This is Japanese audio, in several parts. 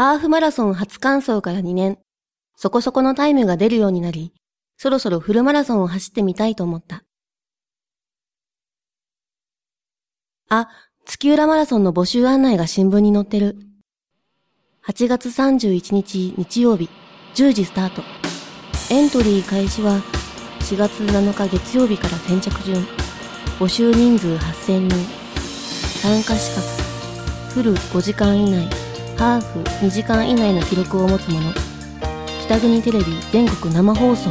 ハーフマラソン初完走から2年、そこそこのタイムが出るようになり、そろそろフルマラソンを走ってみたいと思った。あ、月浦マラソンの募集案内が新聞に載ってる。8月31日日曜日、10時スタート。エントリー開始は4月7日月曜日から先着順。募集人数8000人。参加資格。フル5時間以内。ハーフ2時間以内の記録を持つ者。北国テレビ全国生放送。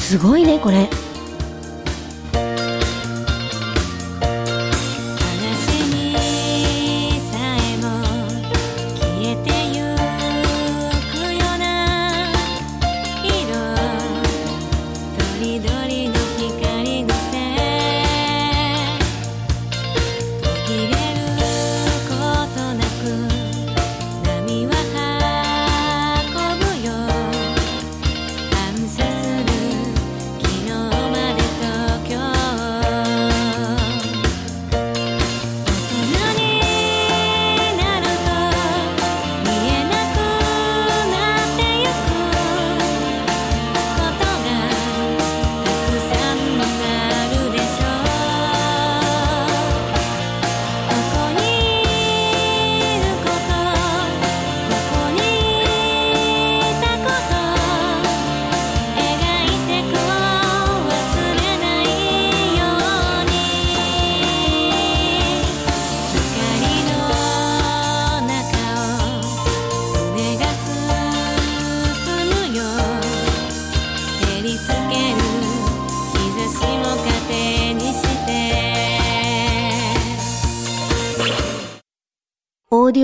すごいね、これ。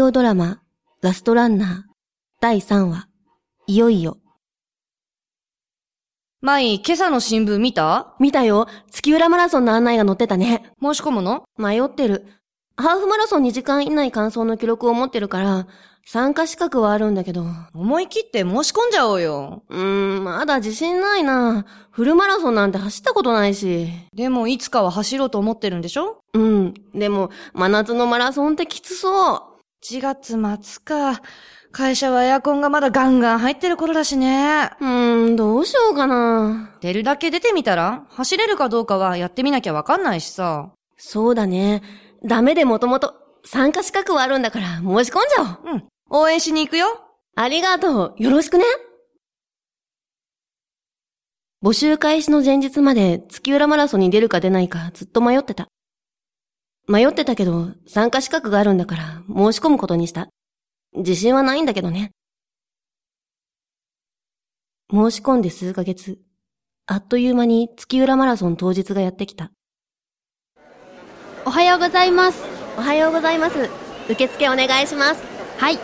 オーディオドラマ、ラストランナー、第3話、いよいよ。舞、今朝の新聞見た？見たよ。月浦マラソンの案内が載ってたね。申し込むの？迷ってる。ハーフマラソン2時間以内完走の記録を持ってるから、参加資格はあるんだけど。思い切って申し込んじゃおうよ。うーん、まだ自信ないな。フルマラソンなんて走ったことないし。でも、いつかは走ろうと思ってるんでしょ？うん。でも、真夏のマラソンってきつそう。1月末か。会社はエアコンがまだガンガン入ってる頃だしね。うーん、どうしようかな。出るだけ出てみたら走れるかどうかはやってみなきゃわかんないしさ。そうだね。ダメでもともと参加資格はあるんだから申し込んじゃおう。うん。応援しに行くよ。ありがとう。よろしくね。募集開始の前日まで月浦マラソンに出るか出ないかずっと迷ってた。迷ってたけど、参加資格があるんだから申し込むことにした。自信はないんだけどね。申し込んで数ヶ月、あっという間に月浦マラソン当日がやってきた。おはようございます。おはようございます。受付お願いします。はい。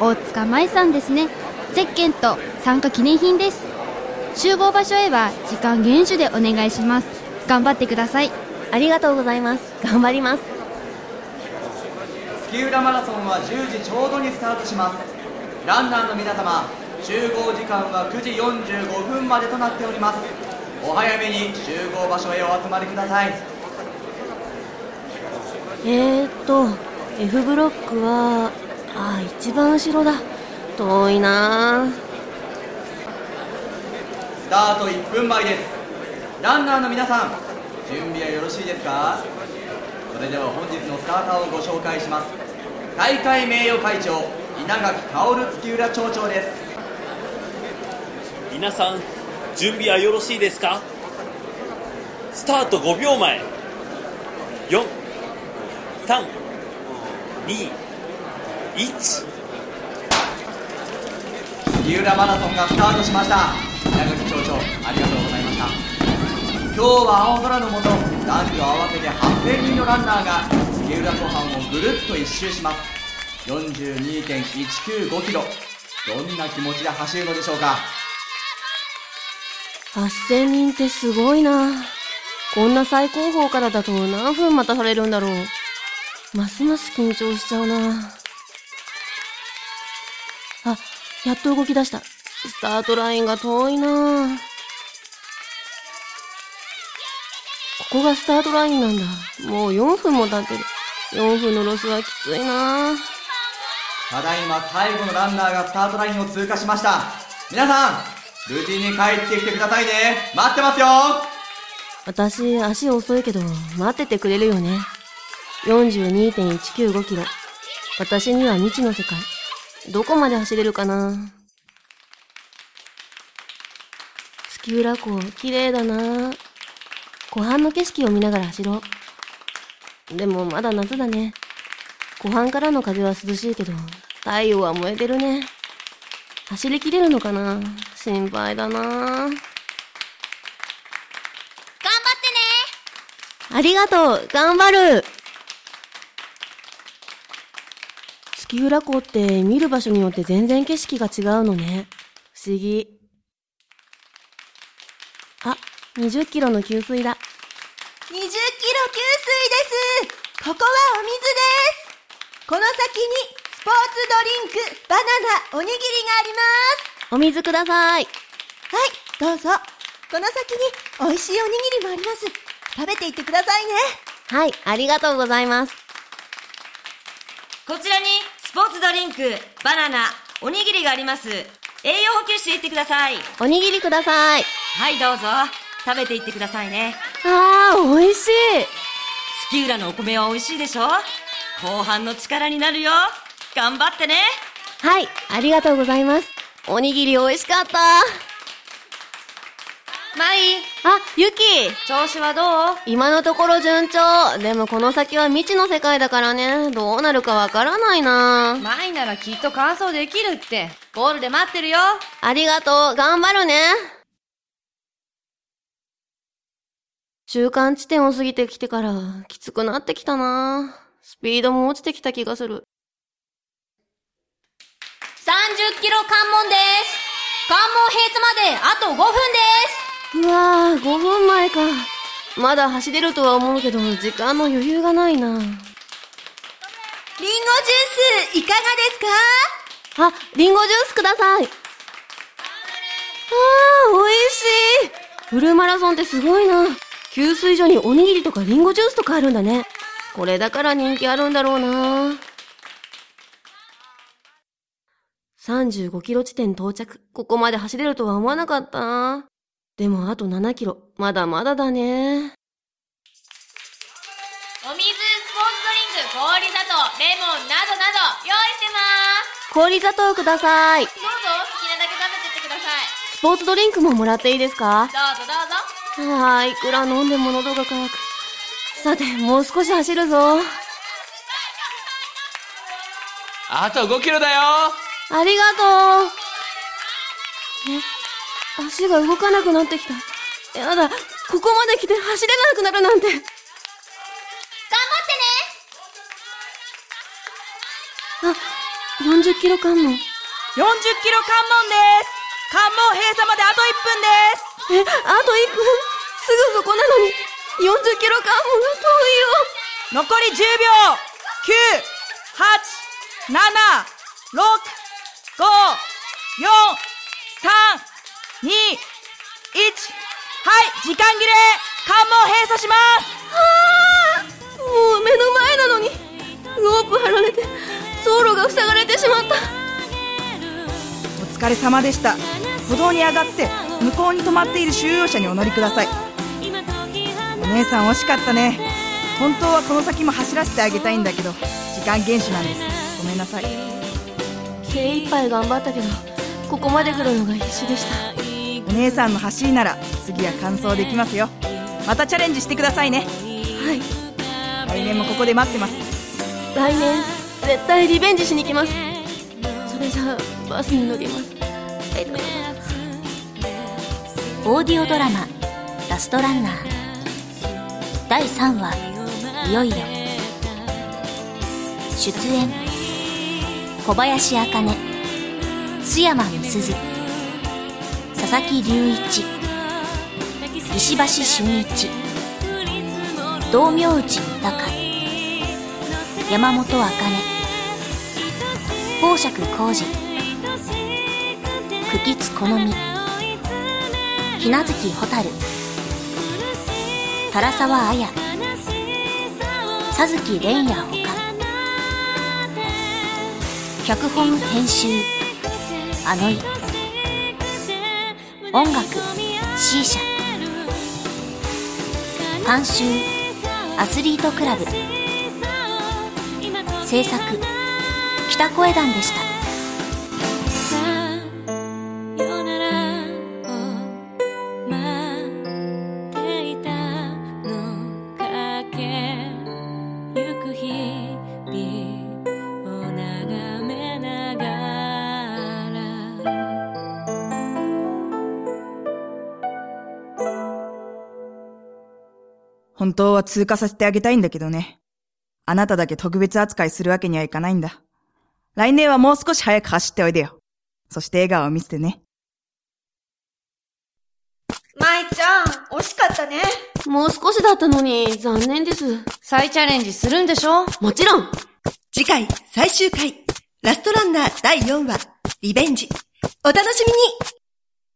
大塚舞さんですね。ゼッケンと参加記念品です。集合場所へは時間厳守でお願いします。頑張ってください。ありがとうございます。頑張ります。月浦マラソンは10時ちょうどにスタートします。ランナーの皆様集合時間は9時45分までとなっております。お早めに集合場所へお集まりください。えー、っと F ブロックはあ一番後ろだ。遠いなスタート1分前です。ランナーの皆さん準備はよろしいですか？それでは本日のスターターをご紹介します。大会名誉会長稲垣薫月浦町長です。皆さん準備はよろしいですか？スタート5秒前。4 3 2 1月浦マラソンがスタートしました。稲垣町長ありがとうございました今日は青空の下男女合わせて8000人のランナーが月浦湖畔をぐるっと一周します。42.195キロ。どんな気持ちで走るのでしょうか？8000人ってすごいな。こんな最高峰からだと何分待たされるんだろう。ますます緊張しちゃうな。あ、やっと動き出した。スタートラインが遠いな。ここがスタートラインなんだ。もう4分も経ってる。4分のロスはきついなただいま最後のランナーがスタートラインを通過しました皆さん無事に帰ってきてくださいね待ってますよ私、足遅いけど、待っててくれるよね。42.195キロ。私には未知の世界。どこまで走れるかな月浦湖、綺麗だな湖畔の景色を見ながら走ろう。でもまだ夏だね。湖畔からの風は涼しいけど、太陽は燃えてるね。走りきれるのかな？心配だな頑張ってねありがとう頑張る月浦湖って見る場所によって全然景色が違うのね。不思議。あ、20キロの給水だ。20キロ給水ですここはお水ですこの先にスポーツドリンク、バナナ、おにぎりがありますお水ください。はい、どうぞこの先に美味しいおにぎりもあります食べていってくださいねはい、ありがとうございます。こちらにスポーツドリンク、バナナ、おにぎりがあります。栄養補給していってください。おにぎりください。はい、どうぞ。食べていってくださいね。あー、美味しい。月浦のお米は美味しいでしょ？後半の力になるよ。頑張ってね。はい、ありがとうございます。おにぎり美味しかった。マイ、あ、ゆき調子はどう？今のところ順調。でもこの先は未知の世界だからね。どうなるかわからないなマイならきっと完走できるって。ゴールで待ってるよ。ありがとう。頑張るね。中間地点を過ぎてきてから、きつくなってきたなスピードも落ちてきた気がする。30キロ関門です関門閉鎖まであと5分ですうわぁ、5分前か。まだ走れるとは思うけど、時間の余裕がないなリンゴジュース、いかがですか？あ、リンゴジュースください。あー、美味しい。フルマラソンってすごいな。給水所におにぎりとかリンゴジュースとかあるんだね。これだから人気あるんだろうな。35キロ地点到着。ここまで走れるとは思わなかったな。でもあと7キロ。まだまだだね。お水、スポーツドリンク、氷砂糖、レモンなどなど用意してます氷砂糖ください。どうぞ好きなだけ食べてってくださいスポーツドリンクももらっていいですか？どうぞどうぞああ、いくら飲んでも喉が渇く。さて、もう少し走るぞ。あと5キロだよありがとう。え、足が動かなくなってきた。やだ、ここまで来て走れなくなるなんて。頑張ってねあ、40キロ関門。40キロ関門です関門閉鎖まであと1分ですえ、あと1分？すぐそこなのに、40キロ関門が遠いよ。残り10秒 !9、8、7、6、5、4、3、2、1はい時間切れ。関門閉鎖します。もう目の前なのに、ロープ張られて、走路が塞がれてしまった。お疲れ様でした。歩道に上がって向こうに止まっている収容者にお乗りください。お姉さん惜しかったね。本当はこの先も走らせてあげたいんだけど時間厳守なんです。ごめんなさい。精一杯頑張ったけど、ここまで来るのが必死でした。お姉さんの走りなら次は完走できますよ。またチャレンジしてくださいね。はい。来年もここで待ってます。来年絶対リベンジしに来ます。それじゃあバスに乗ります。オーディオドラマ「ラストランナー」第3話いよいよ。出演小林茜須山美鈴佐々木隆一石橋俊一道明内豊。山本茜宝釈浩二久吉好みひなずき蛍。唐沢綾佐月蓮也ほか脚本編集あのい音楽 C 社監修アスリートクラブ。制作北声団でした。本当は通過させてあげたいんだけどね。あなただけ特別扱いするわけにはいかないんだ。来年はもう少し早く走っておいでよ。そして笑顔を見せてね。舞ちゃん、惜しかったね。もう少しだったのに、残念です。再チャレンジするんでしょ？もちろん次回最終回、ラストランナー第4話、リベンジ。お楽しみに